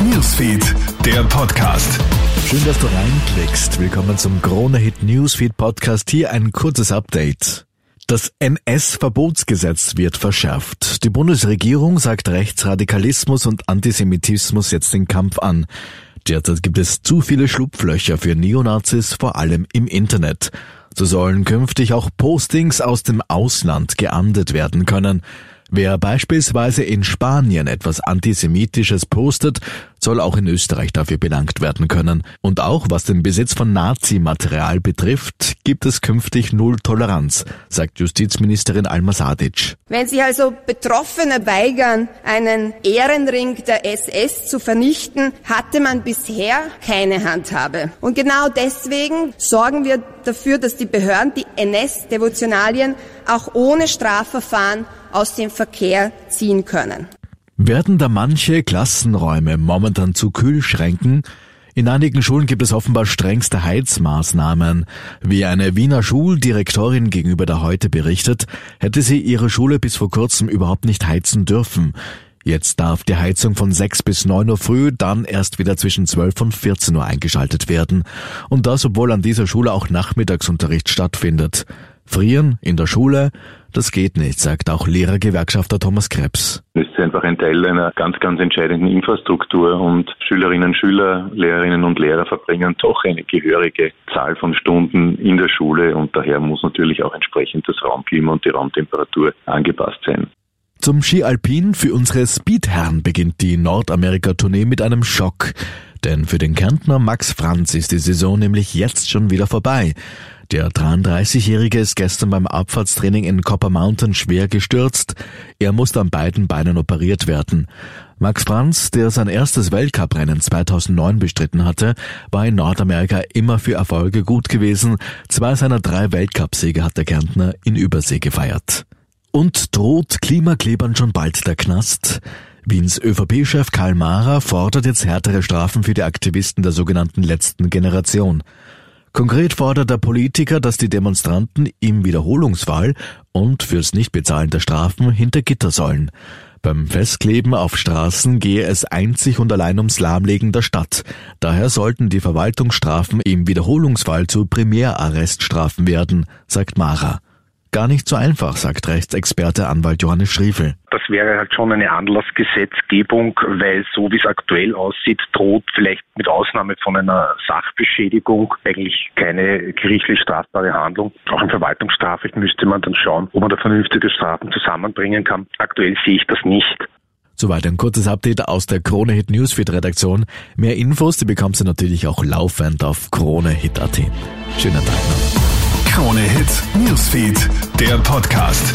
Newsfeed, der Podcast. Schön, dass du reinklickst. Willkommen zum Krone Hit Newsfeed Podcast. Hier ein kurzes Update. Das NS-Verbotsgesetz wird verschärft. Die Bundesregierung sagt Rechtsradikalismus und Antisemitismus jetzt den Kampf an. Derzeit gibt es zu viele Schlupflöcher für Neonazis, vor allem im Internet. So sollen künftig auch Postings aus dem Ausland geahndet werden können. Wer beispielsweise in Spanien etwas Antisemitisches postet, soll auch in Österreich dafür belangt werden können. Und auch was den Besitz von Nazi-Material betrifft, gibt es künftig Null Toleranz, sagt Justizministerin Alma Sadic. Wenn sich also Betroffene weigern, einen Ehrenring der SS zu vernichten, hatte man bisher keine Handhabe. Und genau deswegen sorgen wir dafür, dass die Behörden die NS-Devotionalien auch ohne Strafverfahren aus dem Verkehr ziehen können. Werden da manche Klassenräume momentan zu Kühlschränken? In einigen Schulen gibt es offenbar strengste Heizmaßnahmen. Wie eine Wiener Schuldirektorin gegenüber der Heute berichtet, hätte sie ihre Schule bis vor kurzem überhaupt nicht heizen dürfen. Jetzt darf die Heizung von 6 bis 9 Uhr früh, dann erst wieder zwischen 12 und 14 Uhr eingeschaltet werden. Und das, obwohl an dieser Schule auch Nachmittagsunterricht stattfindet. Frieren in der Schule, das geht nicht, sagt auch Lehrergewerkschafter Thomas Krebs. Das ist einfach ein Teil einer ganz, ganz entscheidenden Infrastruktur und Schülerinnen, Schüler, Lehrerinnen und Lehrer verbringen doch eine gehörige Zahl von Stunden in der Schule und daher muss natürlich auch entsprechend das Raumklima und die Raumtemperatur angepasst sein. Zum Ski Alpin für unsere Speedherren beginnt die Nordamerika-Tournee mit einem Schock. Denn für den Kärntner Max Franz ist die Saison nämlich jetzt schon wieder vorbei. Der 33-Jährige ist gestern beim Abfahrtstraining in Copper Mountain schwer gestürzt. Er musste an beiden Beinen operiert werden. Max Franz, der sein erstes Weltcuprennen 2009 bestritten hatte, war in Nordamerika immer für Erfolge gut gewesen. Zwei seiner drei Weltcupsiege hat der Kärntner in Übersee gefeiert. Und droht Klimaklebern schon bald der Knast? Wiens ÖVP-Chef Karl Mahrer fordert jetzt härtere Strafen für die Aktivisten der sogenannten letzten Generation. Konkret fordert der Politiker, dass die Demonstranten im Wiederholungsfall und fürs Nichtbezahlen der Strafen hinter Gitter sollen. Beim Festkleben auf Straßen gehe es einzig und allein ums Lahmlegen der Stadt. Daher sollten die Verwaltungsstrafen im Wiederholungsfall zu Primärarreststrafen werden, sagt Mara. Gar nicht so einfach, sagt Rechtsexperte Anwalt Johannes Schriefel. Das wäre halt schon eine Anlassgesetzgebung, weil so wie es aktuell aussieht, droht vielleicht mit Ausnahme von einer Sachbeschädigung eigentlich keine gerichtlich strafbare Handlung. Auch im Verwaltungsstrafrecht müsste man dann schauen, ob man da vernünftige Strafen zusammenbringen kann. Aktuell sehe ich das nicht. Soweit ein kurzes Update aus der Krone Hit Newsfeed Redaktion. Mehr Infos, die bekommst du natürlich auch laufend auf kronehit.at. Schönen Tag noch. Krone Hit Newsfeed, der Podcast.